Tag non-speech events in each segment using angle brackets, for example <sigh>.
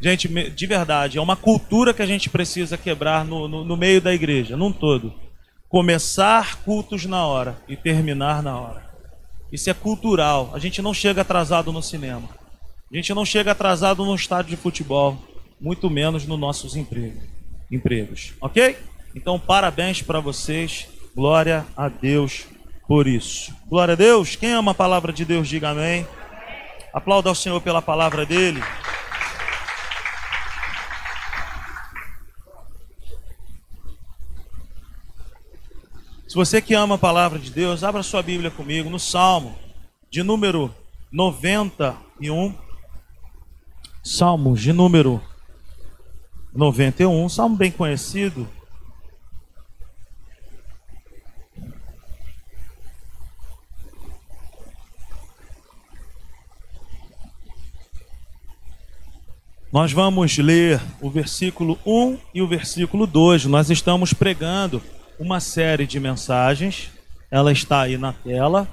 Gente, de verdade, é uma cultura que a gente precisa quebrar no, no, no meio da igreja, num todo. Começar cultos na hora e terminar na hora. Isso é cultural. A gente não chega atrasado no cinema. A gente não chega atrasado no estádio de futebol, muito menos nos nossos empregos. empregos. Ok? Então, parabéns para vocês. Glória a Deus por isso. Glória a Deus. Quem ama a palavra de Deus, diga amém. Aplauda ao Senhor pela palavra dele. Se você que ama a palavra de Deus, abra sua Bíblia comigo no Salmo de número 91. Salmo de número 91, salmo bem conhecido. Nós vamos ler o versículo 1 e o versículo 2. Nós estamos pregando uma série de mensagens. Ela está aí na tela.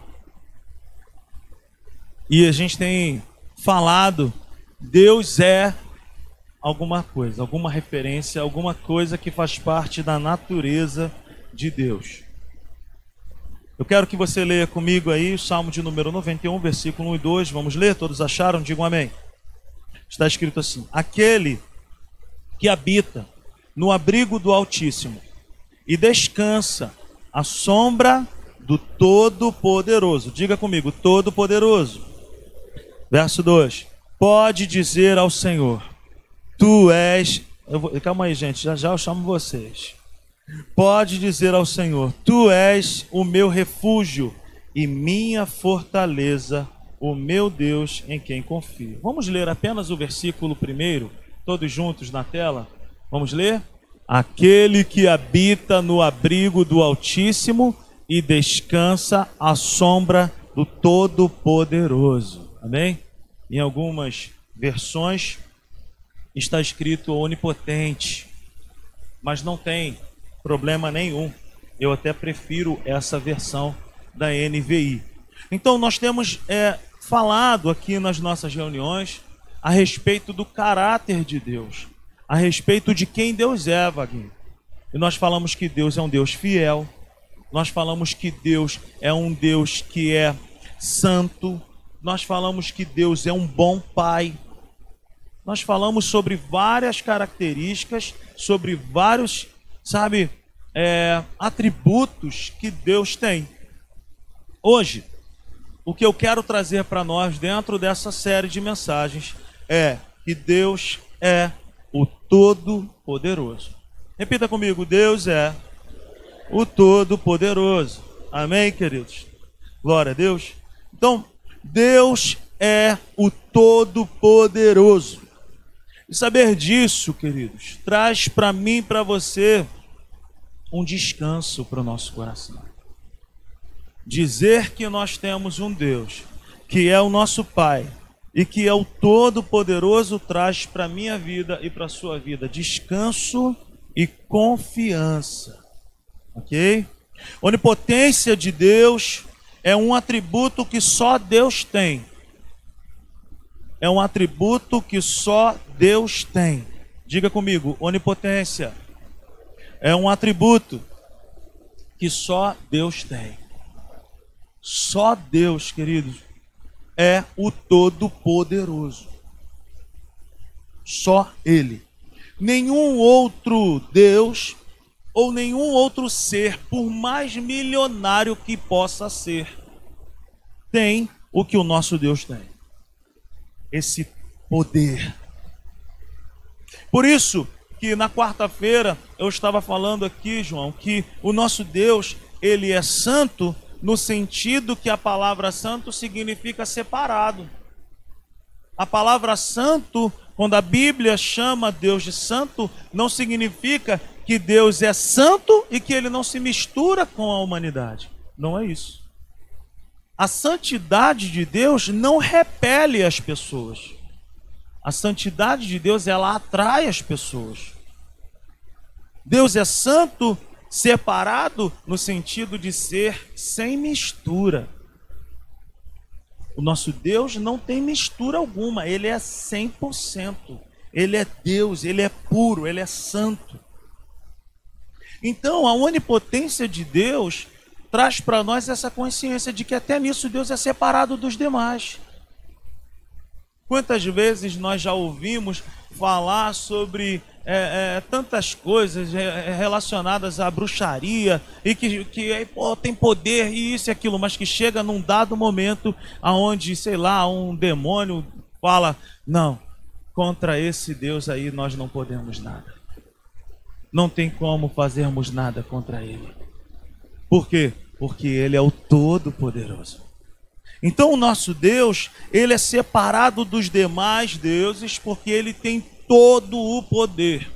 E a gente tem falado, Deus é alguma coisa, alguma referência, alguma coisa que faz parte da natureza de Deus. Eu quero que você leia comigo aí o Salmo de número 91, versículo 1 e 2. Vamos ler? Todos acharam? Digam amém. Está escrito assim: Aquele que habita no abrigo do Altíssimo e descansa à sombra do Todo-Poderoso. Diga comigo, Todo-Poderoso. Verso 2: Pode dizer ao Senhor: Tu és. Vou... Calma aí, gente, já já eu chamo vocês. Pode dizer ao Senhor: Tu és o meu refúgio e minha fortaleza, o meu Deus em quem confio. Vamos ler apenas o versículo primeiro, todos juntos na tela? Vamos ler? Aquele que habita no abrigo do Altíssimo e descansa à sombra do Todo-Poderoso. Amém? Em algumas versões está escrito onipotente, mas não tem problema nenhum. Eu até prefiro essa versão da NVI. Então, nós temos é, falado aqui nas nossas reuniões a respeito do caráter de Deus a respeito de quem Deus é, Vaguinho. E nós falamos que Deus é um Deus fiel, nós falamos que Deus é um Deus que é santo, nós falamos que Deus é um bom pai. Nós falamos sobre várias características, sobre vários, sabe, é, atributos que Deus tem. Hoje, o que eu quero trazer para nós dentro dessa série de mensagens é que Deus é o Todo-Poderoso. Repita comigo: Deus é o Todo-Poderoso. Amém, queridos? Glória a Deus. Então, Deus é o Todo-Poderoso. E saber disso, queridos, traz para mim e para você um descanso para o nosso coração. Dizer que nós temos um Deus que é o nosso Pai, e que é o Todo-Poderoso traz para a minha vida e para a sua vida descanso e confiança. Ok? Onipotência de Deus é um atributo que só Deus tem. É um atributo que só Deus tem. Diga comigo, onipotência é um atributo que só Deus tem. Só Deus, queridos, é o Todo-Poderoso. Só Ele. Nenhum outro Deus ou nenhum outro ser, por mais milionário que possa ser, tem o que o nosso Deus tem. Esse poder. Por isso que na quarta-feira eu estava falando aqui, João, que o nosso Deus, ele é santo no sentido que a palavra santo significa separado. A palavra santo, quando a Bíblia chama Deus de santo, não significa que Deus é santo e que ele não se mistura com a humanidade. Não é isso. A santidade de Deus não repele as pessoas. A santidade de Deus, ela atrai as pessoas. Deus é santo Separado no sentido de ser sem mistura. O nosso Deus não tem mistura alguma, ele é 100%. Ele é Deus, ele é puro, ele é santo. Então, a onipotência de Deus traz para nós essa consciência de que até nisso Deus é separado dos demais. Quantas vezes nós já ouvimos falar sobre é, é, tantas coisas relacionadas à bruxaria e que, que pô, tem poder e isso e aquilo, mas que chega num dado momento aonde, sei lá, um demônio fala: não, contra esse Deus aí nós não podemos nada. Não tem como fazermos nada contra ele. Por quê? porque ele é o todo-poderoso. Então o nosso Deus, ele é separado dos demais deuses porque ele tem todo o poder.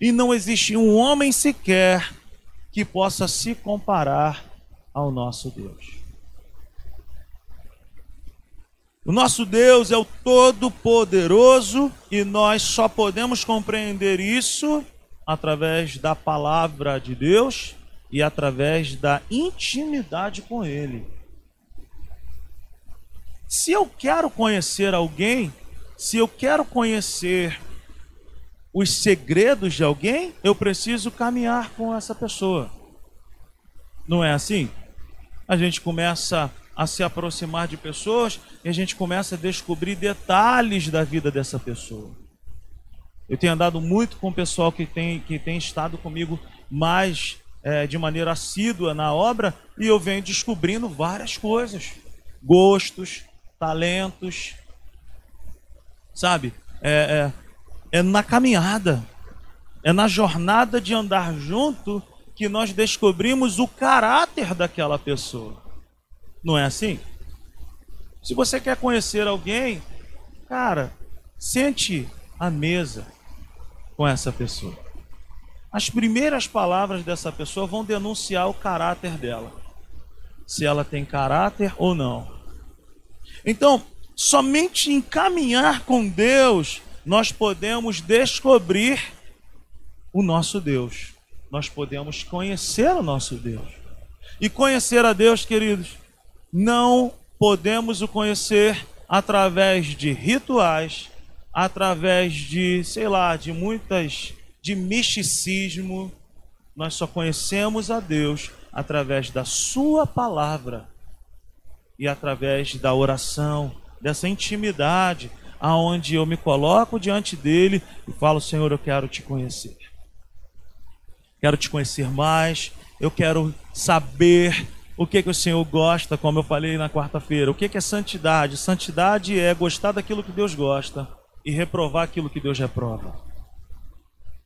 E não existe um homem sequer que possa se comparar ao nosso Deus. O nosso Deus é o Todo-Poderoso e nós só podemos compreender isso através da palavra de Deus e através da intimidade com Ele. Se eu quero conhecer alguém, se eu quero conhecer os segredos de alguém, eu preciso caminhar com essa pessoa. Não é assim? A gente começa a se aproximar de pessoas e a gente começa a descobrir detalhes da vida dessa pessoa. Eu tenho andado muito com o pessoal que tem, que tem estado comigo mais é, de maneira assídua na obra e eu venho descobrindo várias coisas, gostos, talentos, sabe? É, é, é na caminhada, é na jornada de andar junto que nós descobrimos o caráter daquela pessoa. Não é assim? Se você quer conhecer alguém, cara, sente à mesa com essa pessoa as primeiras palavras dessa pessoa vão denunciar o caráter dela. Se ela tem caráter ou não. Então, somente em caminhar com Deus, nós podemos descobrir o nosso Deus. Nós podemos conhecer o nosso Deus. E conhecer a Deus, queridos, não podemos o conhecer através de rituais, através de, sei lá, de muitas de misticismo, nós só conhecemos a Deus através da Sua palavra e através da oração, dessa intimidade, aonde eu me coloco diante dele e falo: Senhor, eu quero te conhecer. Quero te conhecer mais, eu quero saber o que, que o Senhor gosta, como eu falei na quarta-feira. O que, que é santidade? Santidade é gostar daquilo que Deus gosta e reprovar aquilo que Deus reprova.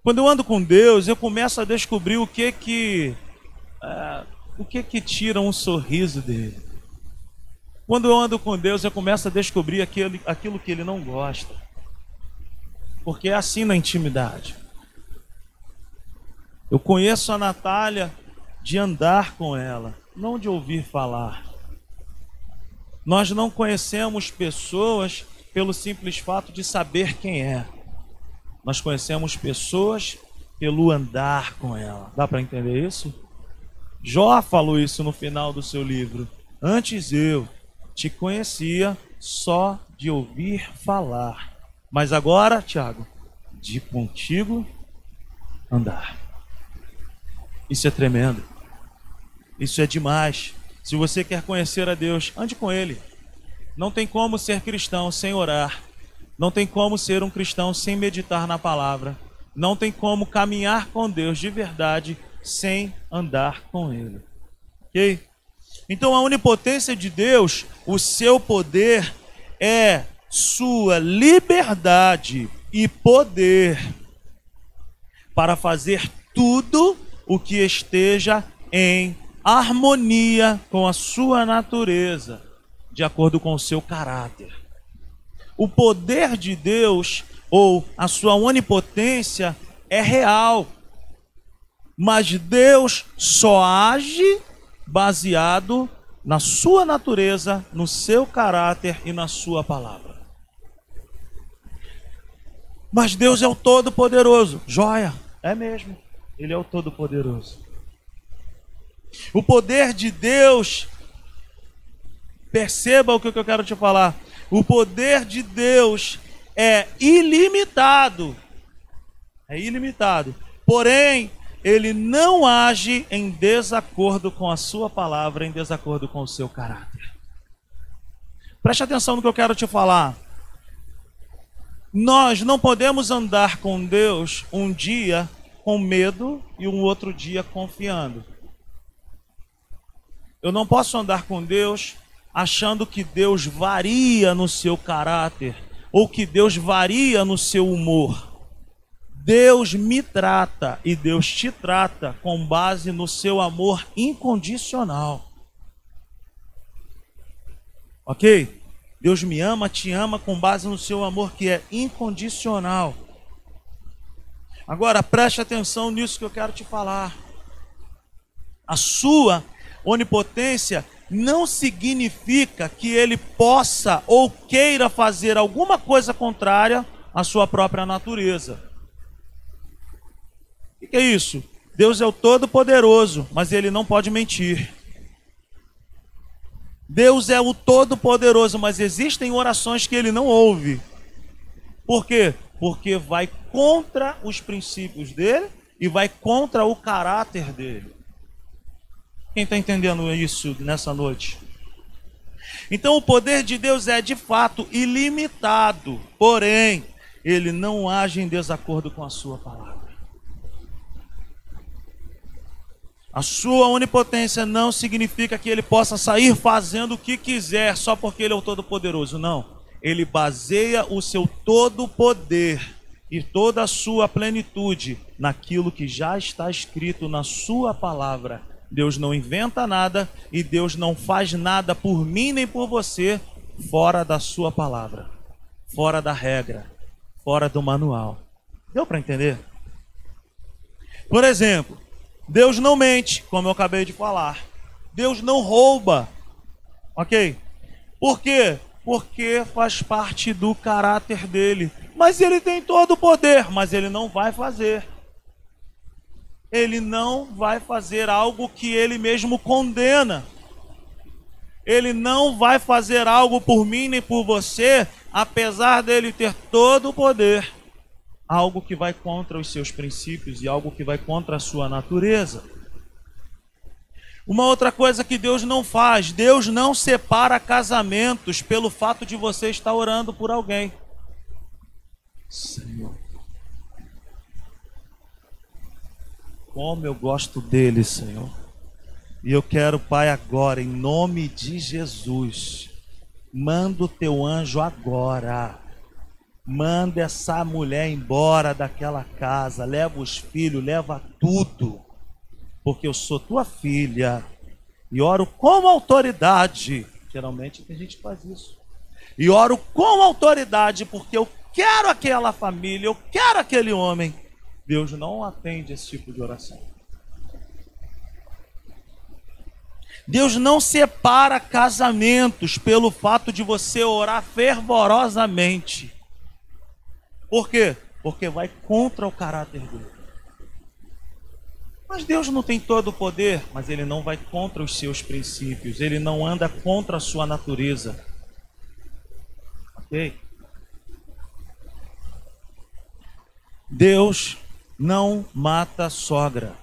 Quando eu ando com Deus, eu começo a descobrir o que que uh, o que que tira um sorriso dele. Quando eu ando com Deus, eu começo a descobrir aquilo, aquilo que ele não gosta. Porque é assim na intimidade. Eu conheço a Natália de andar com ela, não de ouvir falar. Nós não conhecemos pessoas pelo simples fato de saber quem é. Nós conhecemos pessoas pelo andar com ela. Dá para entender isso? Jó falou isso no final do seu livro. Antes eu te conhecia só de ouvir falar. Mas agora, Tiago, de contigo andar. Isso é tremendo. Isso é demais. Se você quer conhecer a Deus, ande com Ele. Não tem como ser cristão sem orar. Não tem como ser um cristão sem meditar na palavra. Não tem como caminhar com Deus de verdade sem andar com Ele. Ok? Então a onipotência de Deus, o seu poder é sua liberdade e poder para fazer tudo o que esteja em harmonia com a sua natureza, de acordo com o seu caráter o poder de Deus ou a sua onipotência é real. Mas Deus só age baseado na sua natureza, no seu caráter e na sua palavra. Mas Deus é o Todo-Poderoso. Joia, é mesmo. Ele é o Todo-Poderoso. O poder de Deus, perceba o que eu quero te falar. O poder de Deus é ilimitado. É ilimitado. Porém, ele não age em desacordo com a sua palavra, em desacordo com o seu caráter. Preste atenção no que eu quero te falar. Nós não podemos andar com Deus um dia com medo e um outro dia confiando. Eu não posso andar com Deus achando que Deus varia no seu caráter ou que Deus varia no seu humor. Deus me trata e Deus te trata com base no seu amor incondicional. Ok? Deus me ama, te ama com base no seu amor que é incondicional. Agora preste atenção nisso que eu quero te falar. A sua onipotência não significa que ele possa ou queira fazer alguma coisa contrária à sua própria natureza. O que é isso? Deus é o Todo-Poderoso, mas ele não pode mentir. Deus é o Todo-Poderoso, mas existem orações que ele não ouve. Por quê? Porque vai contra os princípios dele e vai contra o caráter dele. Quem está entendendo isso nessa noite? Então, o poder de Deus é de fato ilimitado, porém, ele não age em desacordo com a sua palavra. A sua onipotência não significa que ele possa sair fazendo o que quiser só porque ele é o Todo-Poderoso. Não. Ele baseia o seu todo-poder e toda a sua plenitude naquilo que já está escrito na sua palavra. Deus não inventa nada e Deus não faz nada por mim nem por você fora da sua palavra, fora da regra, fora do manual. Deu para entender? Por exemplo, Deus não mente, como eu acabei de falar. Deus não rouba. Ok? Por quê? Porque faz parte do caráter dele. Mas ele tem todo o poder, mas ele não vai fazer. Ele não vai fazer algo que ele mesmo condena. Ele não vai fazer algo por mim nem por você, apesar dele ter todo o poder algo que vai contra os seus princípios e algo que vai contra a sua natureza. Uma outra coisa que Deus não faz, Deus não separa casamentos pelo fato de você estar orando por alguém. Senhor. Como eu gosto dele, Senhor. E eu quero, Pai, agora, em nome de Jesus, manda o teu anjo agora Manda essa mulher embora daquela casa, leva os filhos, leva tudo, porque eu sou tua filha e oro com autoridade. Geralmente tem gente que faz isso. E oro com autoridade porque eu quero aquela família, eu quero aquele homem. Deus não atende esse tipo de oração. Deus não separa casamentos pelo fato de você orar fervorosamente. Por quê? Porque vai contra o caráter dele. Mas Deus não tem todo o poder, mas ele não vai contra os seus princípios, ele não anda contra a sua natureza. Ok? Deus não mata a sogra.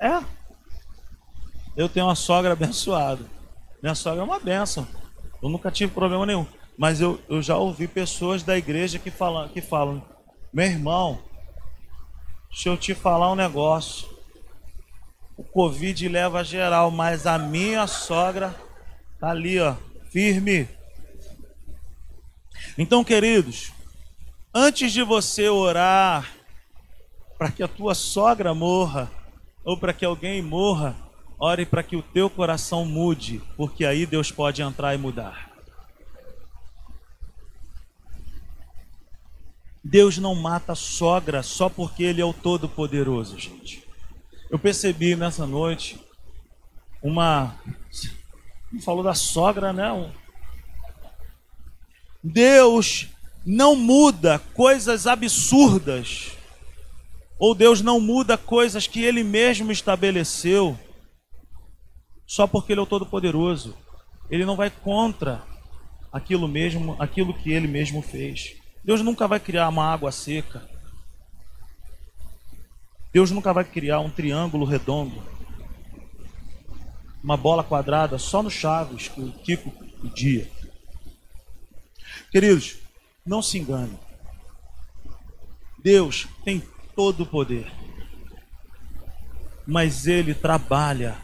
É. Eu tenho uma sogra <laughs> abençoada. Minha sogra é uma benção. Eu nunca tive problema nenhum. Mas eu, eu já ouvi pessoas da igreja que falam, que falam, meu irmão, deixa eu te falar um negócio. O Covid leva geral, mas a minha sogra tá ali, ó, firme. Então, queridos, antes de você orar para que a tua sogra morra ou para que alguém morra, Ore para que o teu coração mude, porque aí Deus pode entrar e mudar. Deus não mata a sogra só porque Ele é o Todo-Poderoso, gente. Eu percebi nessa noite uma. Falou da sogra, né? Deus não muda coisas absurdas, ou Deus não muda coisas que Ele mesmo estabeleceu só porque Ele é o Todo-Poderoso. ele não vai contra aquilo mesmo, aquilo que ele mesmo fez. Deus nunca vai criar uma água seca. Deus nunca vai criar um triângulo redondo. Uma bola quadrada só no Chaves que o Kiko pedia. Queridos, não se engane. Deus tem todo o poder. Mas ele trabalha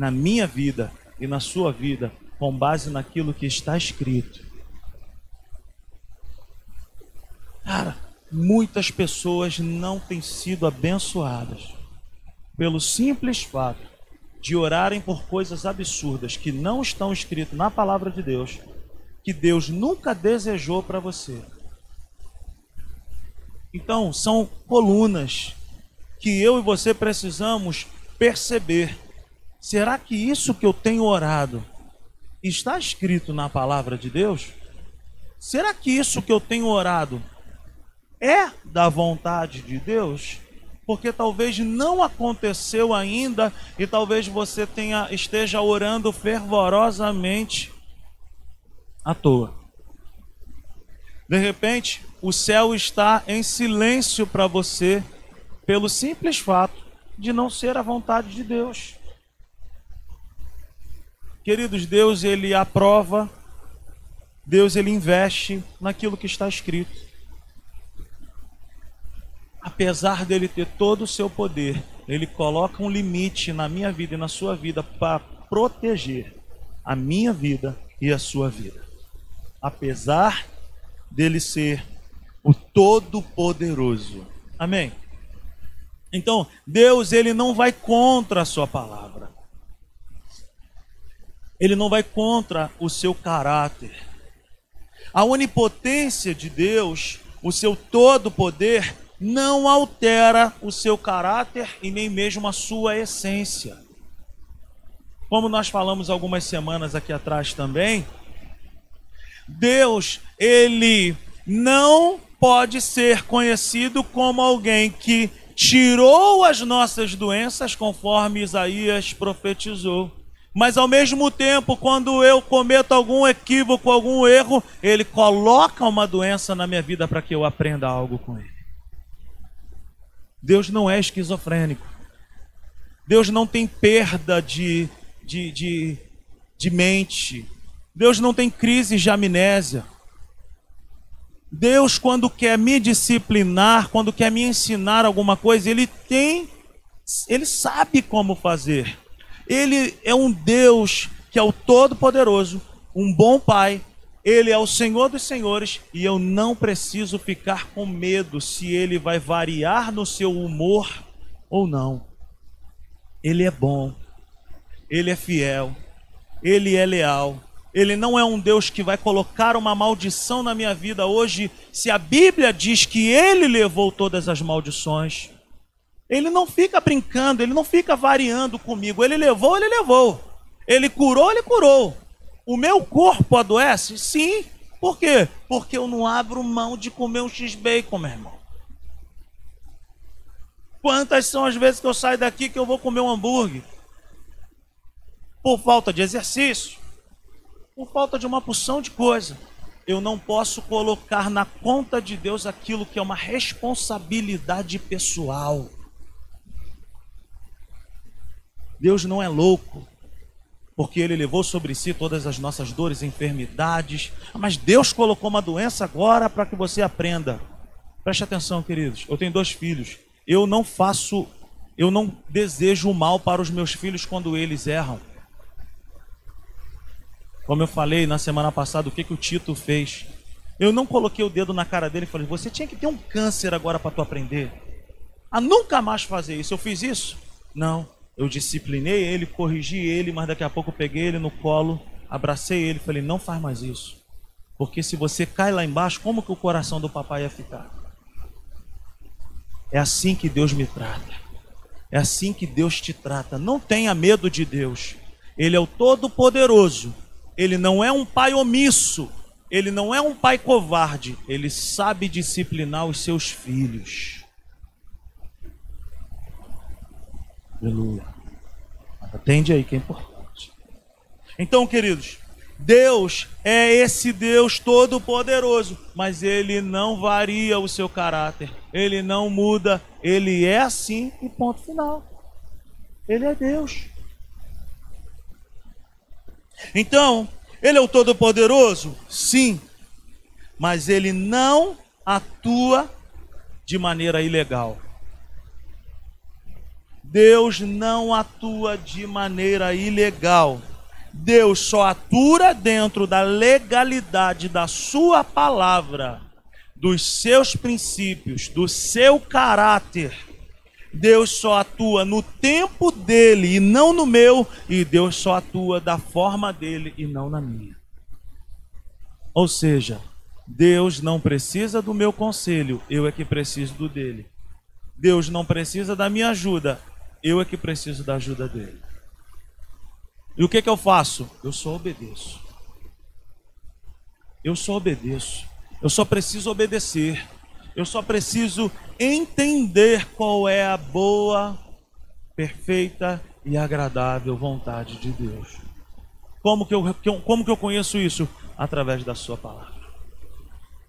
na minha vida e na sua vida com base naquilo que está escrito. Cara, muitas pessoas não têm sido abençoadas pelo simples fato de orarem por coisas absurdas que não estão escritas na palavra de Deus, que Deus nunca desejou para você. Então, são colunas que eu e você precisamos perceber. Será que isso que eu tenho orado está escrito na palavra de Deus? Será que isso que eu tenho orado é da vontade de Deus? Porque talvez não aconteceu ainda e talvez você tenha esteja orando fervorosamente à toa. De repente, o céu está em silêncio para você pelo simples fato de não ser a vontade de Deus. Queridos, Deus ele aprova, Deus ele investe naquilo que está escrito. Apesar dele ter todo o seu poder, ele coloca um limite na minha vida e na sua vida para proteger a minha vida e a sua vida. Apesar dele ser o todo-poderoso. Amém. Então, Deus ele não vai contra a sua palavra. Ele não vai contra o seu caráter. A onipotência de Deus, o seu todo poder, não altera o seu caráter e nem mesmo a sua essência. Como nós falamos algumas semanas aqui atrás também, Deus, ele não pode ser conhecido como alguém que tirou as nossas doenças, conforme Isaías profetizou. Mas ao mesmo tempo, quando eu cometo algum equívoco, algum erro, ele coloca uma doença na minha vida para que eu aprenda algo com ele. Deus não é esquizofrênico. Deus não tem perda de, de, de, de mente. Deus não tem crise de amnésia. Deus, quando quer me disciplinar, quando quer me ensinar alguma coisa, Ele tem, Ele sabe como fazer. Ele é um Deus que é o Todo-Poderoso, um bom Pai, Ele é o Senhor dos Senhores e eu não preciso ficar com medo se Ele vai variar no seu humor ou não. Ele é bom, Ele é fiel, Ele é leal. Ele não é um Deus que vai colocar uma maldição na minha vida hoje, se a Bíblia diz que ele levou todas as maldições. Ele não fica brincando, ele não fica variando comigo. Ele levou, ele levou. Ele curou, ele curou. O meu corpo adoece? Sim. Por quê? Porque eu não abro mão de comer um X-Bacon, meu irmão. Quantas são as vezes que eu saio daqui que eu vou comer um hambúrguer? Por falta de exercício por falta de uma porção de coisa. Eu não posso colocar na conta de Deus aquilo que é uma responsabilidade pessoal. Deus não é louco, porque Ele levou sobre si todas as nossas dores enfermidades. Mas Deus colocou uma doença agora para que você aprenda. Preste atenção, queridos. Eu tenho dois filhos. Eu não faço, eu não desejo o mal para os meus filhos quando eles erram. Como eu falei na semana passada, o que, que o Tito fez? Eu não coloquei o dedo na cara dele e falei, você tinha que ter um câncer agora para tu aprender. A nunca mais fazer isso. Eu fiz isso? Não. Eu disciplinei ele, corrigi ele, mas daqui a pouco peguei ele no colo, abracei ele falei, não faz mais isso. Porque se você cai lá embaixo, como que o coração do papai ia ficar? É assim que Deus me trata. É assim que Deus te trata. Não tenha medo de Deus. Ele é o Todo-Poderoso ele não é um pai omisso, ele não é um pai covarde, ele sabe disciplinar os seus filhos. Aleluia. Atende aí que é importante. Então, queridos, Deus é esse Deus todo-poderoso, mas ele não varia o seu caráter, ele não muda, ele é assim e ponto final. Ele é Deus. Então, ele é o todo-poderoso? Sim, mas ele não atua de maneira ilegal. Deus não atua de maneira ilegal. Deus só atua dentro da legalidade da sua palavra, dos seus princípios, do seu caráter. Deus só atua no tempo dele e não no meu, e Deus só atua da forma dele e não na minha. Ou seja, Deus não precisa do meu conselho, eu é que preciso do dele. Deus não precisa da minha ajuda, eu é que preciso da ajuda dele. E o que, que eu faço? Eu só obedeço. Eu só obedeço. Eu só preciso obedecer. Eu só preciso entender qual é a boa, perfeita e agradável vontade de Deus. Como que eu, como que eu conheço isso? Através da Sua palavra.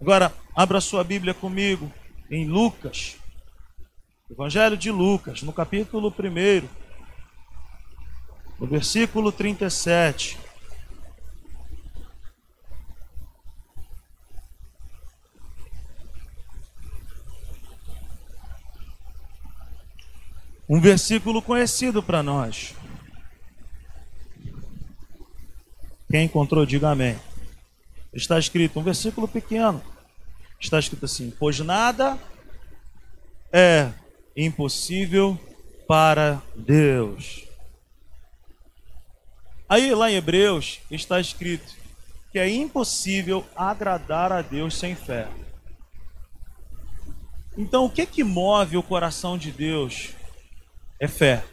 Agora, abra sua Bíblia comigo em Lucas, Evangelho de Lucas, no capítulo 1, no versículo 37. Um versículo conhecido para nós. Quem encontrou, diga amém. Está escrito, um versículo pequeno. Está escrito assim: Pois nada é impossível para Deus. Aí lá em Hebreus está escrito que é impossível agradar a Deus sem fé. Então, o que que move o coração de Deus? É fé.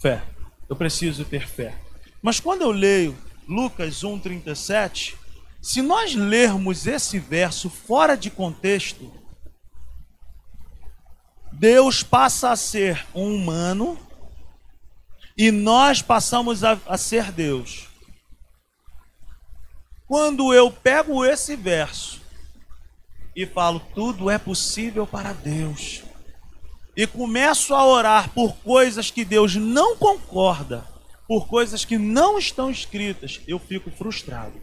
Fé. Eu preciso ter fé. Mas quando eu leio Lucas 1:37, se nós lermos esse verso fora de contexto, Deus passa a ser um humano e nós passamos a, a ser Deus. Quando eu pego esse verso e falo, tudo é possível para Deus, e começo a orar por coisas que Deus não concorda, por coisas que não estão escritas, eu fico frustrado.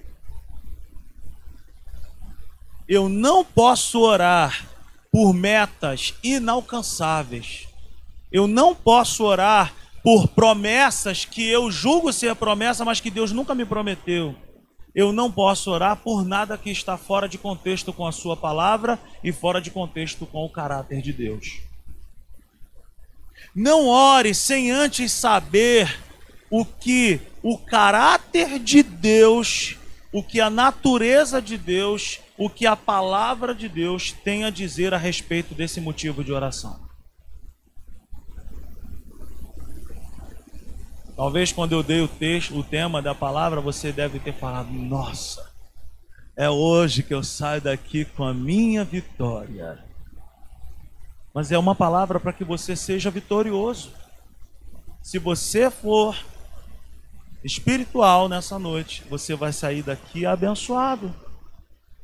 Eu não posso orar por metas inalcançáveis. Eu não posso orar por promessas que eu julgo ser promessa, mas que Deus nunca me prometeu. Eu não posso orar por nada que está fora de contexto com a Sua palavra e fora de contexto com o caráter de Deus. Não ore sem antes saber o que o caráter de Deus, o que a natureza de Deus o que a palavra de Deus tem a dizer a respeito desse motivo de oração. Talvez quando eu dei o texto, o tema da palavra, você deve ter falado: "Nossa, é hoje que eu saio daqui com a minha vitória". Mas é uma palavra para que você seja vitorioso. Se você for espiritual nessa noite, você vai sair daqui abençoado.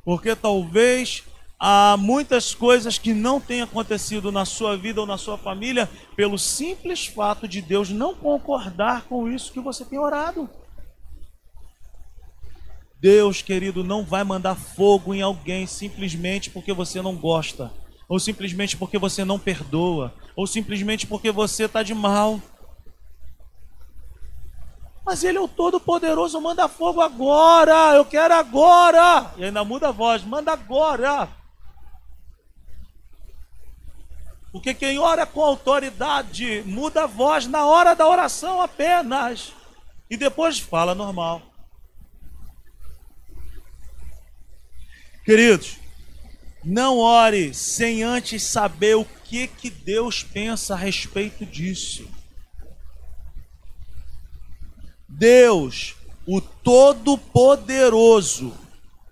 Porque talvez há muitas coisas que não têm acontecido na sua vida ou na sua família pelo simples fato de Deus não concordar com isso que você tem orado. Deus, querido, não vai mandar fogo em alguém simplesmente porque você não gosta, ou simplesmente porque você não perdoa, ou simplesmente porque você está de mal. Mas ele é o Todo-Poderoso, manda fogo agora, eu quero agora. E ainda muda a voz, manda agora. Porque quem ora com autoridade muda a voz na hora da oração apenas. E depois fala normal. Queridos, não ore sem antes saber o que, que Deus pensa a respeito disso. Deus, o Todo-Poderoso,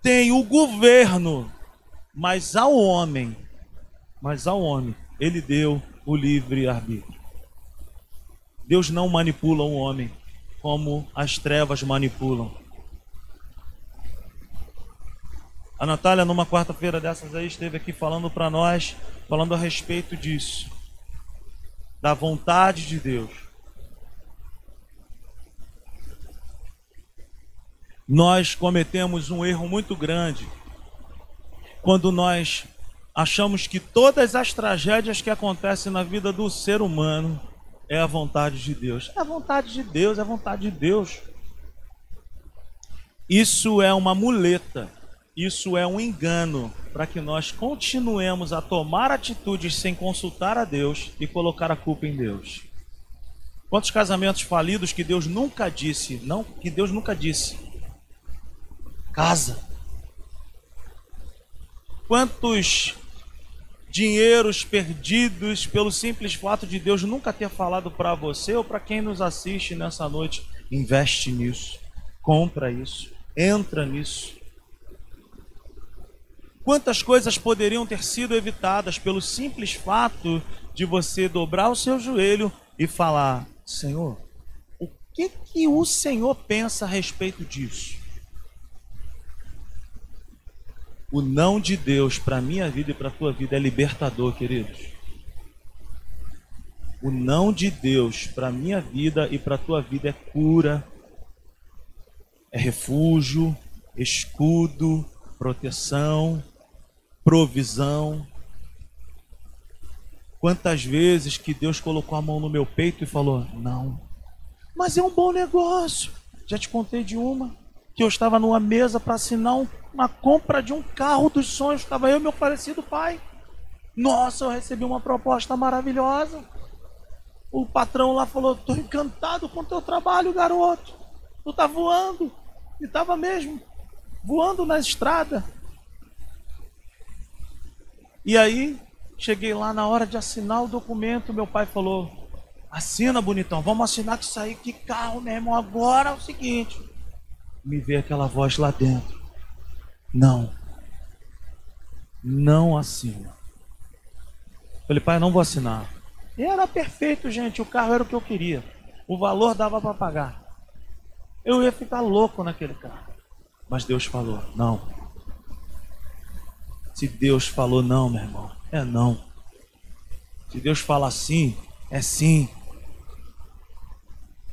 tem o governo, mas ao homem, mas ao homem, ele deu o livre arbítrio. Deus não manipula o homem como as trevas manipulam. A Natália, numa quarta-feira dessas aí, esteve aqui falando para nós, falando a respeito disso, da vontade de Deus. Nós cometemos um erro muito grande quando nós achamos que todas as tragédias que acontecem na vida do ser humano é a vontade de Deus. É a vontade de Deus, é a vontade de Deus. Isso é uma muleta, isso é um engano para que nós continuemos a tomar atitudes sem consultar a Deus e colocar a culpa em Deus. Quantos casamentos falidos que Deus nunca disse, não, que Deus nunca disse. Casa. Quantos dinheiros perdidos pelo simples fato de Deus nunca ter falado para você ou para quem nos assiste nessa noite, investe nisso, compra isso entra nisso. Quantas coisas poderiam ter sido evitadas pelo simples fato de você dobrar o seu joelho e falar: Senhor, o que que o Senhor pensa a respeito disso? O não de Deus para a minha vida e para a tua vida é libertador, queridos. O não de Deus para a minha vida e para a tua vida é cura, é refúgio, escudo, proteção, provisão. Quantas vezes que Deus colocou a mão no meu peito e falou: Não, mas é um bom negócio. Já te contei de uma que eu estava numa mesa para assinar uma compra de um carro dos sonhos. Estava eu e meu falecido pai. Nossa, eu recebi uma proposta maravilhosa. O patrão lá falou: Estou encantado com o teu trabalho, garoto. Tu tá voando. E estava mesmo voando na estrada. E aí, cheguei lá na hora de assinar o documento, meu pai falou: Assina, bonitão, vamos assinar que sair que carro, meu irmão. Agora é o seguinte. Me vê aquela voz lá dentro. Não. Não assina. Falei, pai, não vou assinar. E era perfeito, gente. O carro era o que eu queria. O valor dava para pagar. Eu ia ficar louco naquele carro. Mas Deus falou: não. Se Deus falou não, meu irmão, é não. Se Deus fala sim, é sim.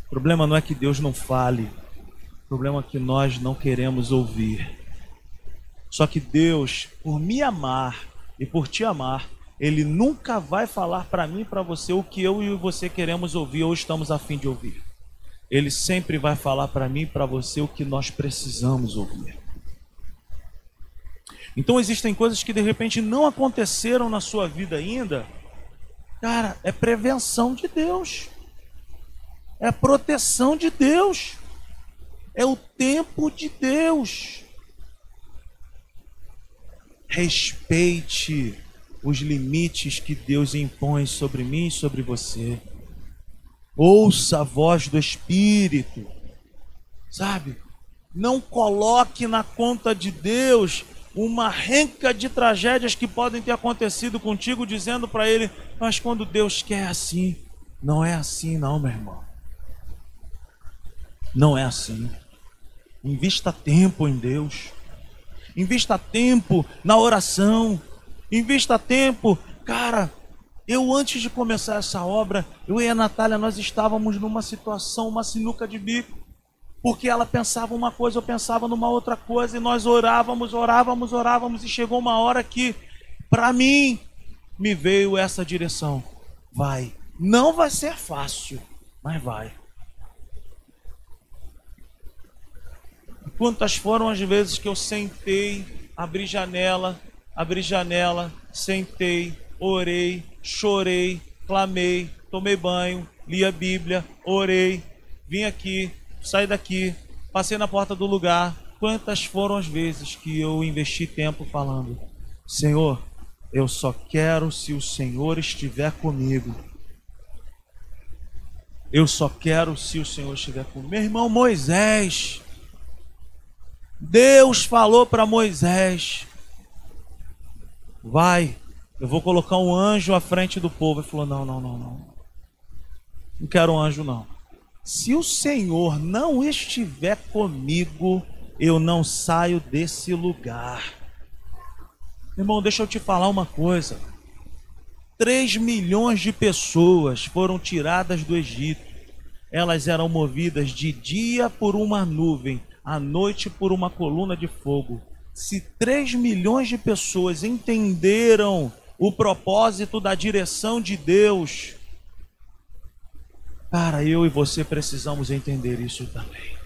O problema não é que Deus não fale, problema que nós não queremos ouvir. Só que Deus, por me amar e por te amar, Ele nunca vai falar para mim e para você o que eu e você queremos ouvir ou estamos a fim de ouvir. Ele sempre vai falar para mim e para você o que nós precisamos ouvir. Então existem coisas que de repente não aconteceram na sua vida ainda. Cara, é prevenção de Deus. É proteção de Deus. É o tempo de Deus. Respeite os limites que Deus impõe sobre mim e sobre você. Ouça a voz do Espírito, sabe? Não coloque na conta de Deus uma renca de tragédias que podem ter acontecido contigo, dizendo para Ele: Mas quando Deus quer assim, não é assim, não, meu irmão. Não é assim. Invista tempo em Deus. Invista tempo na oração. Invista tempo, cara, eu, antes de começar essa obra, eu e a Natália, nós estávamos numa situação, uma sinuca de bico. Porque ela pensava uma coisa, eu pensava numa outra coisa, e nós orávamos, orávamos, orávamos, e chegou uma hora que, para mim, me veio essa direção. Vai. Não vai ser fácil, mas vai. Quantas foram as vezes que eu sentei, abri janela, abri janela, sentei, orei, chorei, clamei, tomei banho, li a Bíblia, orei, vim aqui, saí daqui, passei na porta do lugar. Quantas foram as vezes que eu investi tempo falando: Senhor, eu só quero se o Senhor estiver comigo. Eu só quero se o Senhor estiver comigo. Meu irmão Moisés, Deus falou para Moisés: Vai, eu vou colocar um anjo à frente do povo. Ele falou: Não, não, não, não. Não quero um anjo, não. Se o Senhor não estiver comigo, eu não saio desse lugar. Irmão, deixa eu te falar uma coisa. 3 milhões de pessoas foram tiradas do Egito. Elas eram movidas de dia por uma nuvem, à noite por uma coluna de fogo. Se 3 milhões de pessoas entenderam o propósito da direção de Deus, cara, eu e você precisamos entender isso também.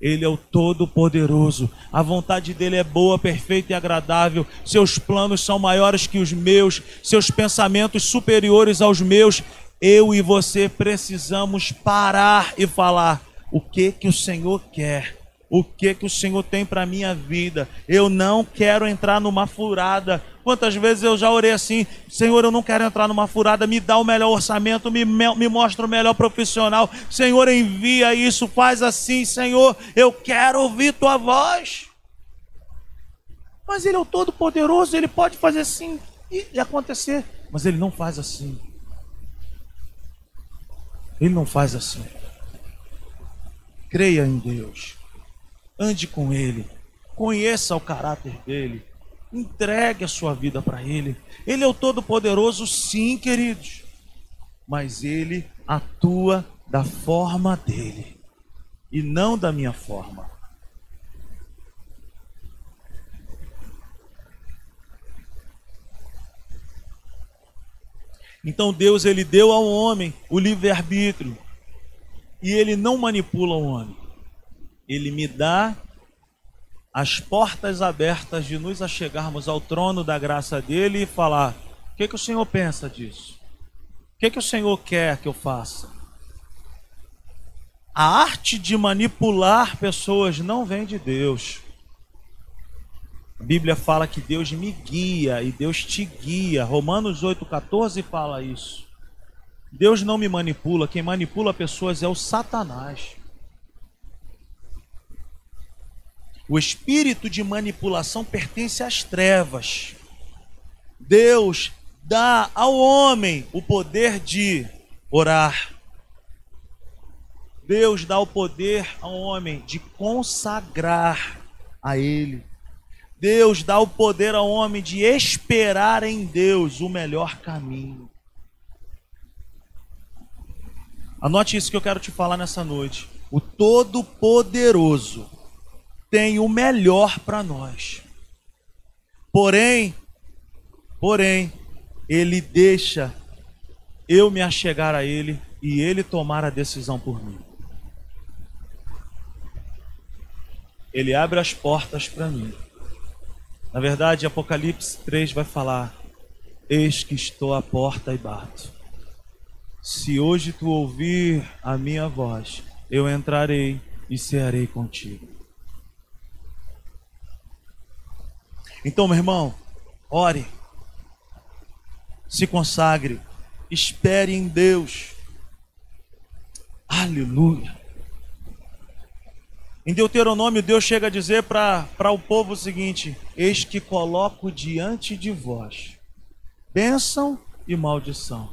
Ele é o Todo-Poderoso. A vontade dele é boa, perfeita e agradável. Seus planos são maiores que os meus, seus pensamentos superiores aos meus. Eu e você precisamos parar e falar o que que o Senhor quer o que que o Senhor tem para minha vida. Eu não quero entrar numa furada. Quantas vezes eu já orei assim, Senhor, eu não quero entrar numa furada, me dá o melhor orçamento, me, me mostra o melhor profissional. Senhor, envia isso, faz assim, Senhor, eu quero ouvir tua voz. Mas ele é o todo poderoso, ele pode fazer assim e acontecer, mas ele não faz assim. Ele não faz assim. Creia em Deus ande com Ele, conheça o caráter dele, entregue a sua vida para Ele. Ele é o Todo-Poderoso, sim, queridos, mas Ele atua da forma dele e não da minha forma. Então Deus ele deu ao homem o livre-arbítrio e ele não manipula o homem. Ele me dá as portas abertas de nos achegarmos ao trono da graça dele e falar: o que, que o Senhor pensa disso? O que, que o Senhor quer que eu faça? A arte de manipular pessoas não vem de Deus. A Bíblia fala que Deus me guia e Deus te guia. Romanos 8,14 fala isso. Deus não me manipula, quem manipula pessoas é o Satanás. O espírito de manipulação pertence às trevas. Deus dá ao homem o poder de orar. Deus dá o poder ao homem de consagrar a Ele. Deus dá o poder ao homem de esperar em Deus o melhor caminho. Anote isso que eu quero te falar nessa noite. O Todo-Poderoso tem o melhor para nós. Porém, porém, ele deixa eu me achegar a ele e ele tomar a decisão por mim. Ele abre as portas para mim. Na verdade, Apocalipse 3 vai falar: Eis que estou à porta e bato. Se hoje tu ouvir a minha voz, eu entrarei e cearei contigo. Então, meu irmão, ore, se consagre, espere em Deus. Aleluia. Em Deuteronômio, Deus chega a dizer para o povo o seguinte: Eis que coloco diante de vós bênção e maldição.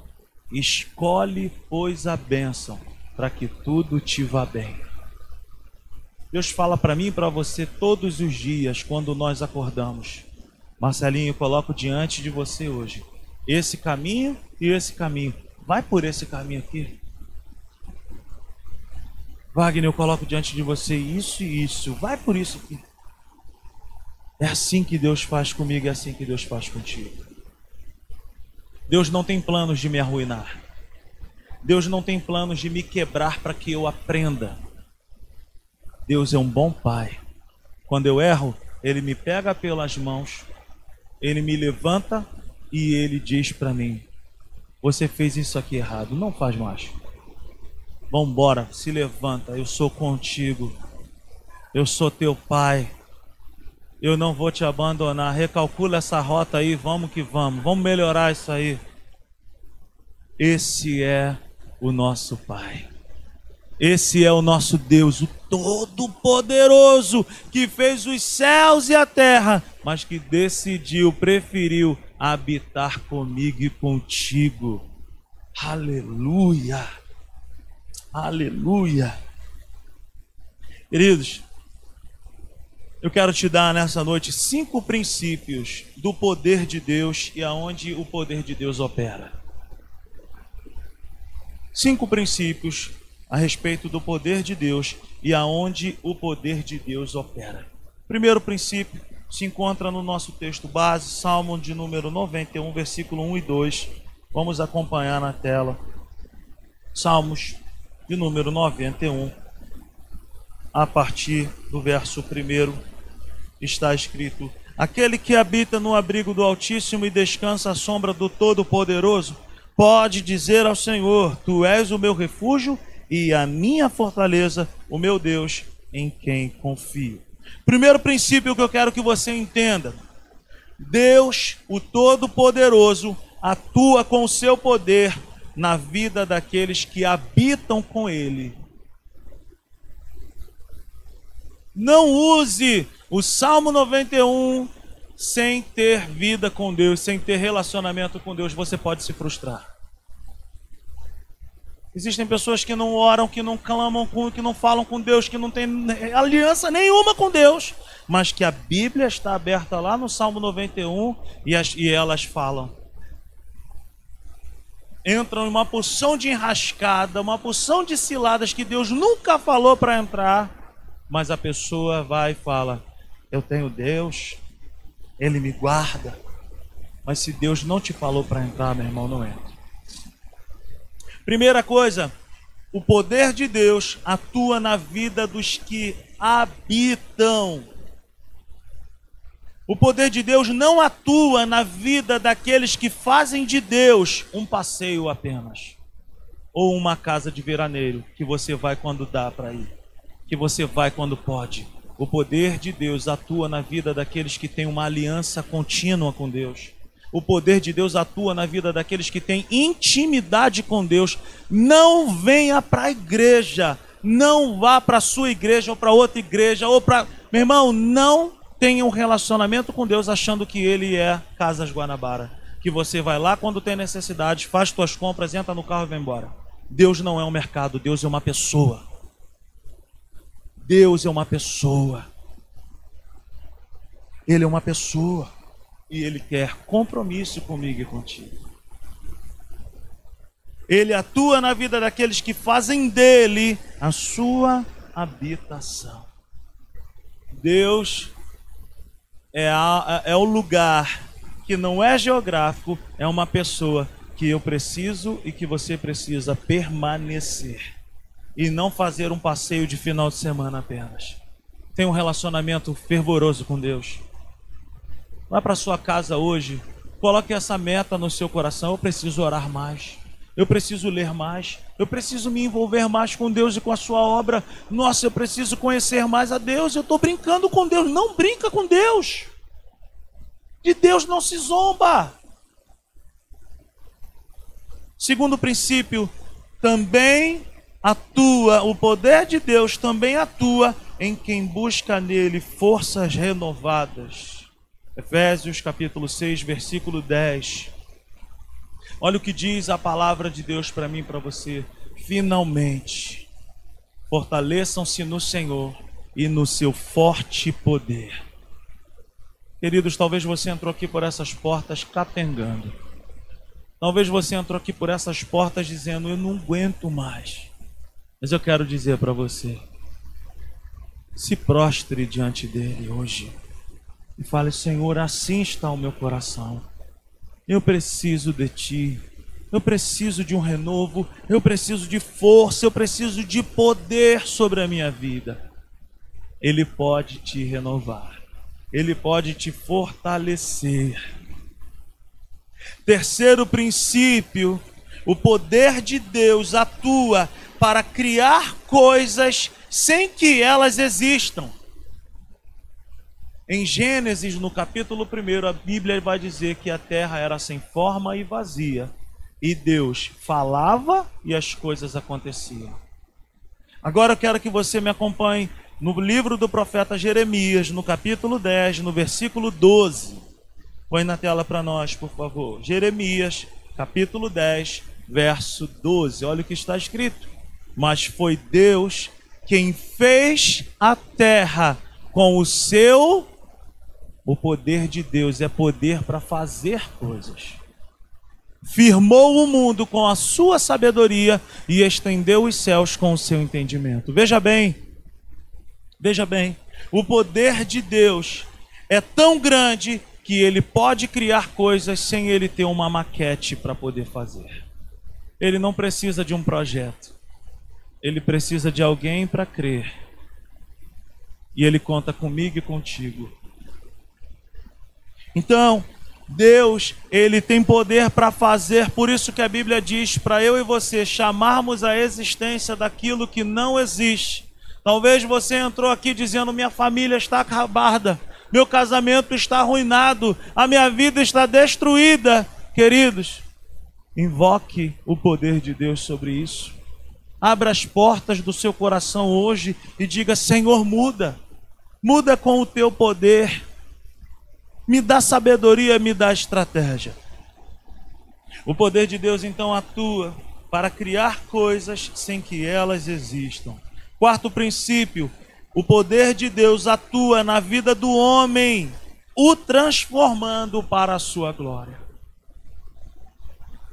Escolhe, pois, a bênção, para que tudo te vá bem. Deus fala para mim e para você todos os dias quando nós acordamos. Marcelinho, eu coloco diante de você hoje esse caminho e esse caminho. Vai por esse caminho aqui. Wagner, eu coloco diante de você isso e isso. Vai por isso aqui. É assim que Deus faz comigo, é assim que Deus faz contigo. Deus não tem planos de me arruinar. Deus não tem planos de me quebrar para que eu aprenda. Deus é um bom pai. Quando eu erro, ele me pega pelas mãos, ele me levanta e ele diz para mim: Você fez isso aqui errado, não faz mais. Vambora, se levanta, eu sou contigo. Eu sou teu pai. Eu não vou te abandonar. Recalcula essa rota aí, vamos que vamos. Vamos melhorar isso aí. Esse é o nosso Pai. Esse é o nosso Deus, o Todo-Poderoso, que fez os céus e a terra, mas que decidiu, preferiu habitar comigo e contigo. Aleluia! Aleluia! Queridos, Eu quero te dar nessa noite cinco princípios do poder de Deus e aonde o poder de Deus opera. Cinco princípios a respeito do poder de Deus e aonde o poder de Deus opera. Primeiro princípio se encontra no nosso texto base, Salmo de número 91, versículo 1 e 2. Vamos acompanhar na tela. Salmos de número 91, a partir do verso 1 está escrito: Aquele que habita no abrigo do Altíssimo e descansa à sombra do Todo-Poderoso, pode dizer ao Senhor: Tu és o meu refúgio e a minha fortaleza, o meu Deus, em quem confio. Primeiro princípio que eu quero que você entenda: Deus, o Todo-Poderoso, atua com o seu poder na vida daqueles que habitam com Ele. Não use o Salmo 91, sem ter vida com Deus, sem ter relacionamento com Deus, você pode se frustrar. Existem pessoas que não oram, que não clamam, que não falam com Deus, que não têm aliança nenhuma com Deus, mas que a Bíblia está aberta lá no Salmo 91 e, as, e elas falam. Entram em uma porção de enrascada, uma porção de ciladas que Deus nunca falou para entrar, mas a pessoa vai e fala: eu tenho Deus, Ele me guarda. Mas se Deus não te falou para entrar, meu irmão, não entra. Primeira coisa, o poder de Deus atua na vida dos que habitam. O poder de Deus não atua na vida daqueles que fazem de Deus um passeio apenas, ou uma casa de veraneiro que você vai quando dá para ir, que você vai quando pode. O poder de Deus atua na vida daqueles que têm uma aliança contínua com Deus. O poder de Deus atua na vida daqueles que têm intimidade com Deus. Não venha para a igreja, não vá para a sua igreja ou para outra igreja ou para, meu irmão, não tenha um relacionamento com Deus achando que ele é Casas Guanabara, que você vai lá quando tem necessidade, faz suas compras, entra no carro e vai embora. Deus não é um mercado, Deus é uma pessoa. Deus é uma pessoa. Ele é uma pessoa. E Ele quer compromisso comigo e contigo. Ele atua na vida daqueles que fazem dele a sua habitação. Deus é, a, é o lugar que não é geográfico, é uma pessoa que eu preciso e que você precisa permanecer e não fazer um passeio de final de semana apenas. Tenha um relacionamento fervoroso com Deus. Vá para sua casa hoje, coloque essa meta no seu coração. Eu preciso orar mais. Eu preciso ler mais. Eu preciso me envolver mais com Deus e com a sua obra. Nossa, eu preciso conhecer mais a Deus. Eu estou brincando com Deus. Não brinca com Deus. De Deus não se zomba. Segundo princípio, também atua, o poder de Deus também atua em quem busca nele forças renovadas. Efésios capítulo 6, versículo 10. Olha o que diz a palavra de Deus para mim e para você. Finalmente, fortaleçam-se no Senhor e no seu forte poder. Queridos, talvez você entrou aqui por essas portas capengando. Talvez você entrou aqui por essas portas dizendo: Eu não aguento mais. Mas eu quero dizer para você: se prostre diante dele hoje e fale: Senhor, assim está o meu coração. Eu preciso de ti. Eu preciso de um renovo, eu preciso de força, eu preciso de poder sobre a minha vida. Ele pode te renovar, ele pode te fortalecer. Terceiro princípio: o poder de Deus atua para criar coisas sem que elas existam. Em Gênesis, no capítulo 1, a Bíblia vai dizer que a terra era sem forma e vazia, e Deus falava e as coisas aconteciam. Agora eu quero que você me acompanhe no livro do profeta Jeremias, no capítulo 10, no versículo 12. Põe na tela para nós, por favor. Jeremias, capítulo 10, verso 12. Olha o que está escrito mas foi Deus quem fez a terra com o seu o poder de Deus é poder para fazer coisas. Firmou o mundo com a sua sabedoria e estendeu os céus com o seu entendimento. Veja bem, veja bem, o poder de Deus é tão grande que ele pode criar coisas sem ele ter uma maquete para poder fazer. Ele não precisa de um projeto. Ele precisa de alguém para crer. E ele conta comigo e contigo. Então, Deus, ele tem poder para fazer, por isso que a Bíblia diz para eu e você chamarmos a existência daquilo que não existe. Talvez você entrou aqui dizendo: minha família está acabada, meu casamento está arruinado, a minha vida está destruída. Queridos, invoque o poder de Deus sobre isso. Abra as portas do seu coração hoje e diga: Senhor, muda, muda com o teu poder me dá sabedoria, me dá estratégia. O poder de Deus então atua para criar coisas sem que elas existam. Quarto princípio: o poder de Deus atua na vida do homem, o transformando para a sua glória.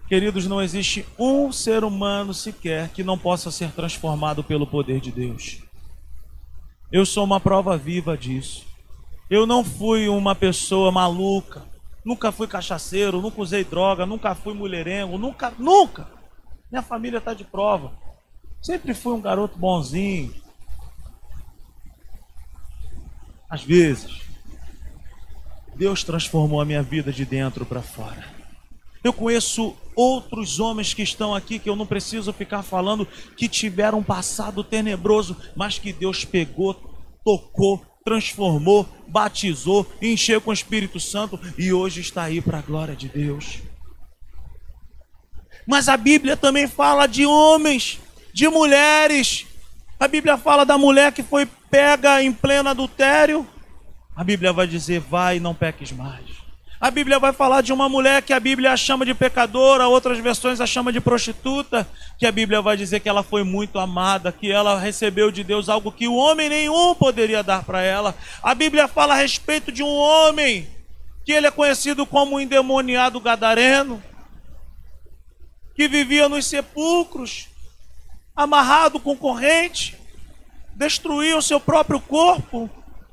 Queridos, não existe um ser humano sequer que não possa ser transformado pelo poder de Deus. Eu sou uma prova viva disso. Eu não fui uma pessoa maluca. Nunca fui cachaceiro, nunca usei droga, nunca fui mulherengo, nunca, nunca. Minha família está de prova. Sempre fui um garoto bonzinho. Às vezes, Deus transformou a minha vida de dentro para fora. Eu conheço outros homens que estão aqui que eu não preciso ficar falando que tiveram um passado tenebroso, mas que Deus pegou, tocou transformou, batizou, encheu com o Espírito Santo e hoje está aí para a glória de Deus. Mas a Bíblia também fala de homens, de mulheres. A Bíblia fala da mulher que foi pega em pleno adultério. A Bíblia vai dizer: vai não peques mais. A Bíblia vai falar de uma mulher que a Bíblia chama de pecadora, outras versões a chama de prostituta, que a Bíblia vai dizer que ela foi muito amada, que ela recebeu de Deus algo que o homem nenhum poderia dar para ela. A Bíblia fala a respeito de um homem que ele é conhecido como o endemoniado gadareno, que vivia nos sepulcros, amarrado com corrente, destruía o seu próprio corpo,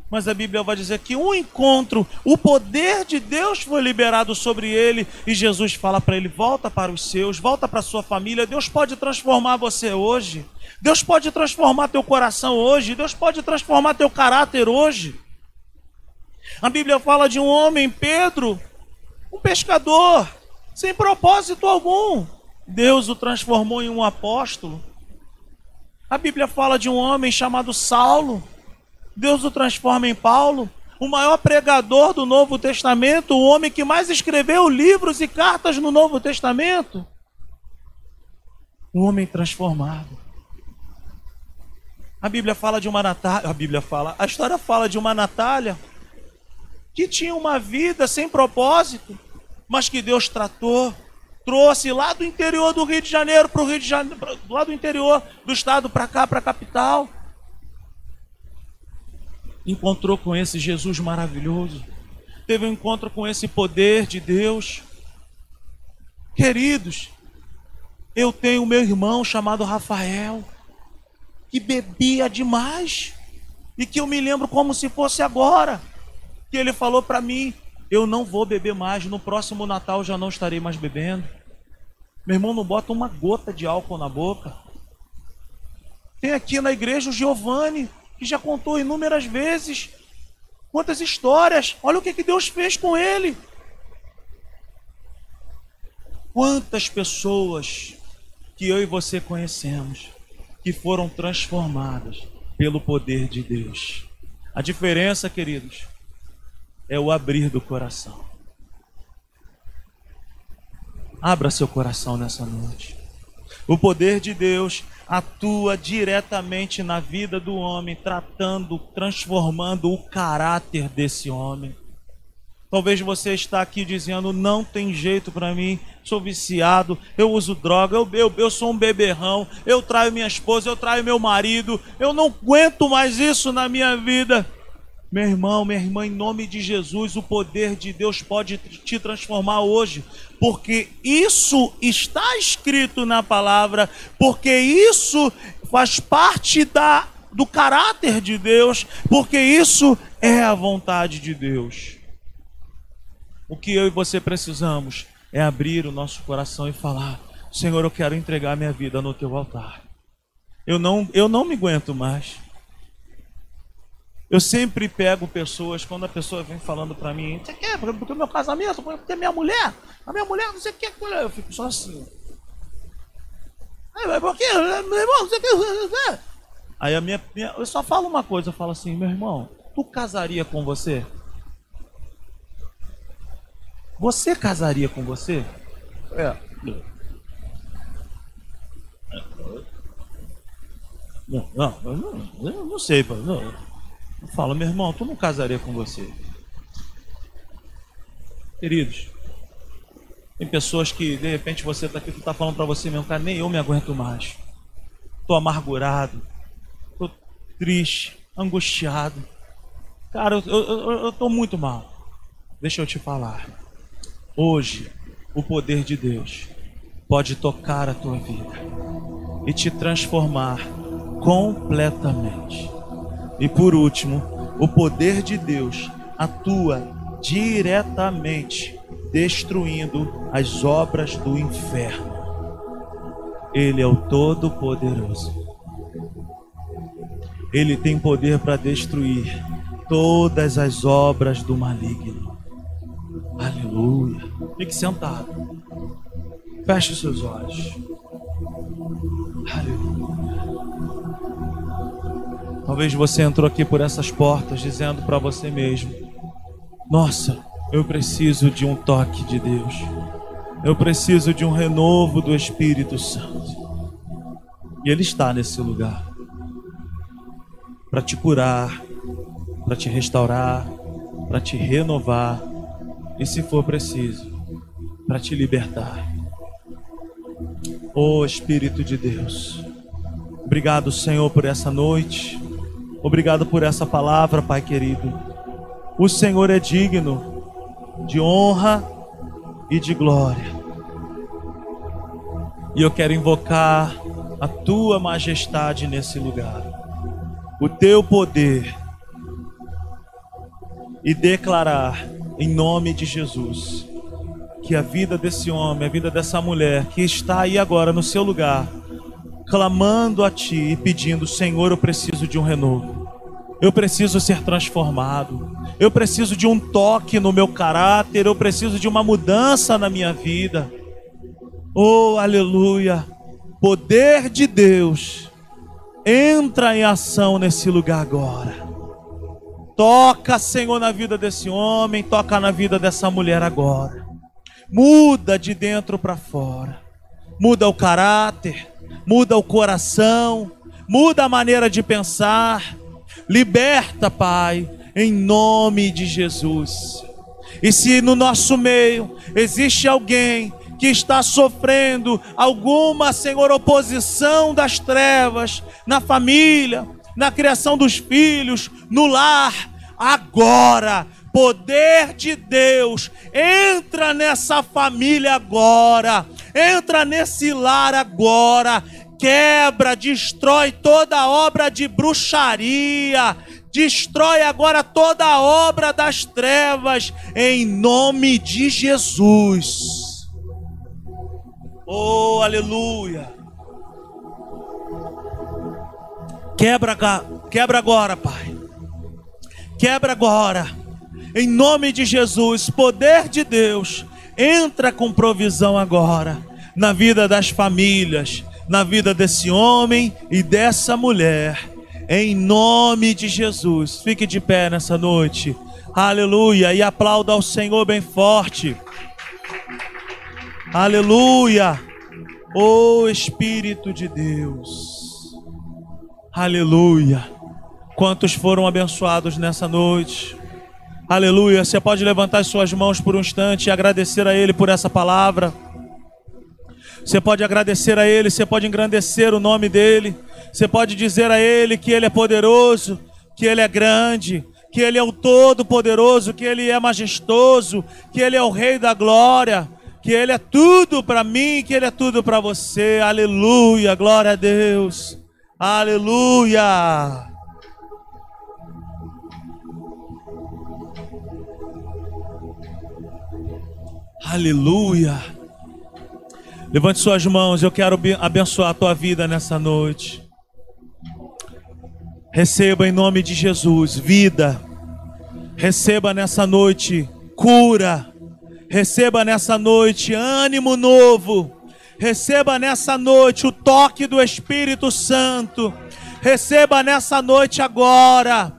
mas a Bíblia vai dizer que um encontro, o poder de Deus foi liberado sobre ele e Jesus fala para ele: volta para os seus, volta para a sua família. Deus pode transformar você hoje. Deus pode transformar teu coração hoje. Deus pode transformar teu caráter hoje. A Bíblia fala de um homem, Pedro, um pescador, sem propósito algum. Deus o transformou em um apóstolo. A Bíblia fala de um homem chamado Saulo Deus o transforma em Paulo, o maior pregador do Novo Testamento, o homem que mais escreveu livros e cartas no Novo Testamento. Um homem transformado. A Bíblia fala de uma Natália, a Bíblia fala, a história fala de uma Natália que tinha uma vida sem propósito, mas que Deus tratou, trouxe lá do interior do Rio de Janeiro para o Rio de Janeiro, lá do interior do estado para cá, para a capital encontrou com esse Jesus maravilhoso, teve um encontro com esse poder de Deus. Queridos, eu tenho meu irmão chamado Rafael, que bebia demais, e que eu me lembro como se fosse agora, que ele falou para mim: Eu não vou beber mais, no próximo Natal já não estarei mais bebendo. Meu irmão não bota uma gota de álcool na boca. Tem aqui na igreja o Giovanni, que já contou inúmeras vezes. Quantas histórias! Olha o que, que Deus fez com ele. Quantas pessoas que eu e você conhecemos que foram transformadas pelo poder de Deus. A diferença, queridos, é o abrir do coração. Abra seu coração nessa noite. O poder de Deus atua diretamente na vida do homem, tratando, transformando o caráter desse homem. Talvez você está aqui dizendo: não tem jeito para mim, sou viciado, eu uso droga, eu, eu, eu sou um beberrão, eu traio minha esposa, eu traio meu marido, eu não aguento mais isso na minha vida. Meu irmão, minha irmã, em nome de Jesus, o poder de Deus pode te transformar hoje, porque isso está escrito na palavra, porque isso faz parte da, do caráter de Deus, porque isso é a vontade de Deus. O que eu e você precisamos é abrir o nosso coração e falar: Senhor, eu quero entregar minha vida no teu altar. Eu não, eu não me aguento mais. Eu sempre pego pessoas, quando a pessoa vem falando para mim, você quer, porque o meu casamento, porque minha mulher, a minha mulher, não sei o que, eu fico só assim. Aí, por quê? Meu irmão, você quer. Aí a minha, minha, eu só falo uma coisa, eu falo assim, meu irmão, tu casaria com você? Você casaria com você? É. Não, não, não, eu não sei, não. Eu falo, meu irmão, tu não casaria com você. Queridos, tem pessoas que de repente você está aqui, tu está falando para você mesmo, cara, nem eu me aguento mais. Estou amargurado, estou triste, angustiado. Cara, eu estou muito mal. Deixa eu te falar. Hoje, o poder de Deus pode tocar a tua vida e te transformar completamente. E por último, o poder de Deus atua diretamente destruindo as obras do inferno. Ele é o Todo-Poderoso. Ele tem poder para destruir todas as obras do maligno. Aleluia. Fique sentado. Feche seus olhos. Aleluia. Talvez você entrou aqui por essas portas dizendo para você mesmo: Nossa, eu preciso de um toque de Deus. Eu preciso de um renovo do Espírito Santo. E Ele está nesse lugar para te curar, para te restaurar, para te renovar e, se for preciso, para te libertar. Oh Espírito de Deus, obrigado, Senhor, por essa noite. Obrigado por essa palavra, Pai querido. O Senhor é digno de honra e de glória. E eu quero invocar a tua majestade nesse lugar, o teu poder, e declarar em nome de Jesus que a vida desse homem, a vida dessa mulher que está aí agora no seu lugar, clamando a Ti e pedindo: Senhor, eu preciso de um renovo. Eu preciso ser transformado. Eu preciso de um toque no meu caráter. Eu preciso de uma mudança na minha vida. Oh, aleluia! Poder de Deus entra em ação nesse lugar agora. Toca, Senhor, na vida desse homem, toca na vida dessa mulher agora. Muda de dentro para fora. Muda o caráter, muda o coração, muda a maneira de pensar. Liberta, Pai, em nome de Jesus. E se no nosso meio existe alguém que está sofrendo alguma, Senhor, oposição das trevas na família, na criação dos filhos, no lar, agora poder de Deus, entra nessa família agora, entra nesse lar agora, quebra, destrói toda obra de bruxaria, destrói agora toda a obra das trevas, em nome de Jesus. Oh, aleluia. Quebra, quebra agora, Pai. Quebra agora em nome de Jesus, poder de Deus, entra com provisão agora na vida das famílias, na vida desse homem e dessa mulher. Em nome de Jesus. Fique de pé nessa noite. Aleluia. E aplauda ao Senhor bem forte. Aleluia. Oh Espírito de Deus. Aleluia. Quantos foram abençoados nessa noite? Aleluia. Você pode levantar as suas mãos por um instante e agradecer a Ele por essa palavra. Você pode agradecer a Ele, você pode engrandecer o nome dEle. Você pode dizer a Ele que Ele é poderoso, que Ele é grande, que Ele é o Todo-Poderoso, que Ele é majestoso, que Ele é o Rei da Glória, que Ele é tudo para mim, que Ele é tudo para você. Aleluia, glória a Deus. Aleluia. Aleluia. Levante suas mãos, eu quero abençoar a tua vida nessa noite. Receba em nome de Jesus vida. Receba nessa noite cura. Receba nessa noite ânimo novo. Receba nessa noite o toque do Espírito Santo. Receba nessa noite agora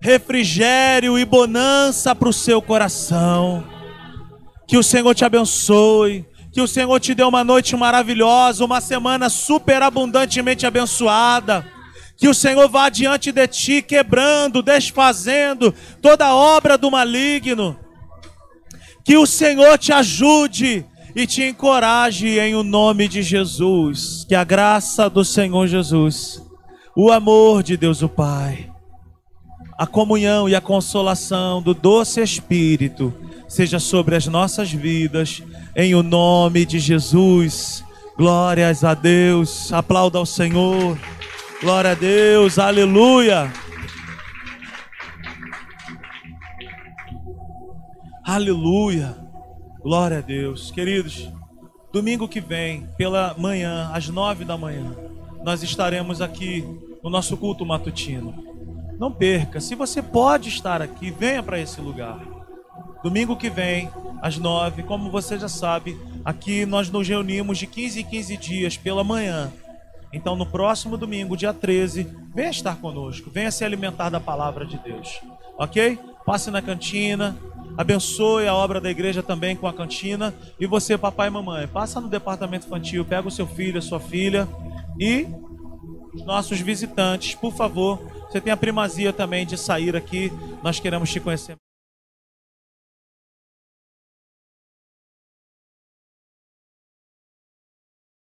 refrigério e bonança para o seu coração. Que o Senhor te abençoe. Que o Senhor te dê uma noite maravilhosa, uma semana superabundantemente abençoada. Que o Senhor vá diante de ti, quebrando, desfazendo toda obra do maligno. Que o Senhor te ajude e te encoraje em o nome de Jesus. Que a graça do Senhor Jesus, o amor de Deus o Pai, a comunhão e a consolação do doce Espírito seja sobre as nossas vidas, em o nome de Jesus. Glórias a Deus, aplauda ao Senhor. Glória a Deus, aleluia. Aleluia. Glória a Deus. Queridos, domingo que vem, pela manhã, às nove da manhã, nós estaremos aqui no nosso culto matutino. Não perca, se você pode estar aqui, venha para esse lugar. Domingo que vem, às nove, como você já sabe, aqui nós nos reunimos de 15 em 15 dias pela manhã. Então, no próximo domingo, dia 13, venha estar conosco, venha se alimentar da palavra de Deus, ok? Passe na cantina, abençoe a obra da igreja também com a cantina. E você, papai e mamãe, passa no departamento infantil, pega o seu filho, a sua filha e os nossos visitantes, por favor, você tem a primazia também de sair aqui, nós queremos te conhecer.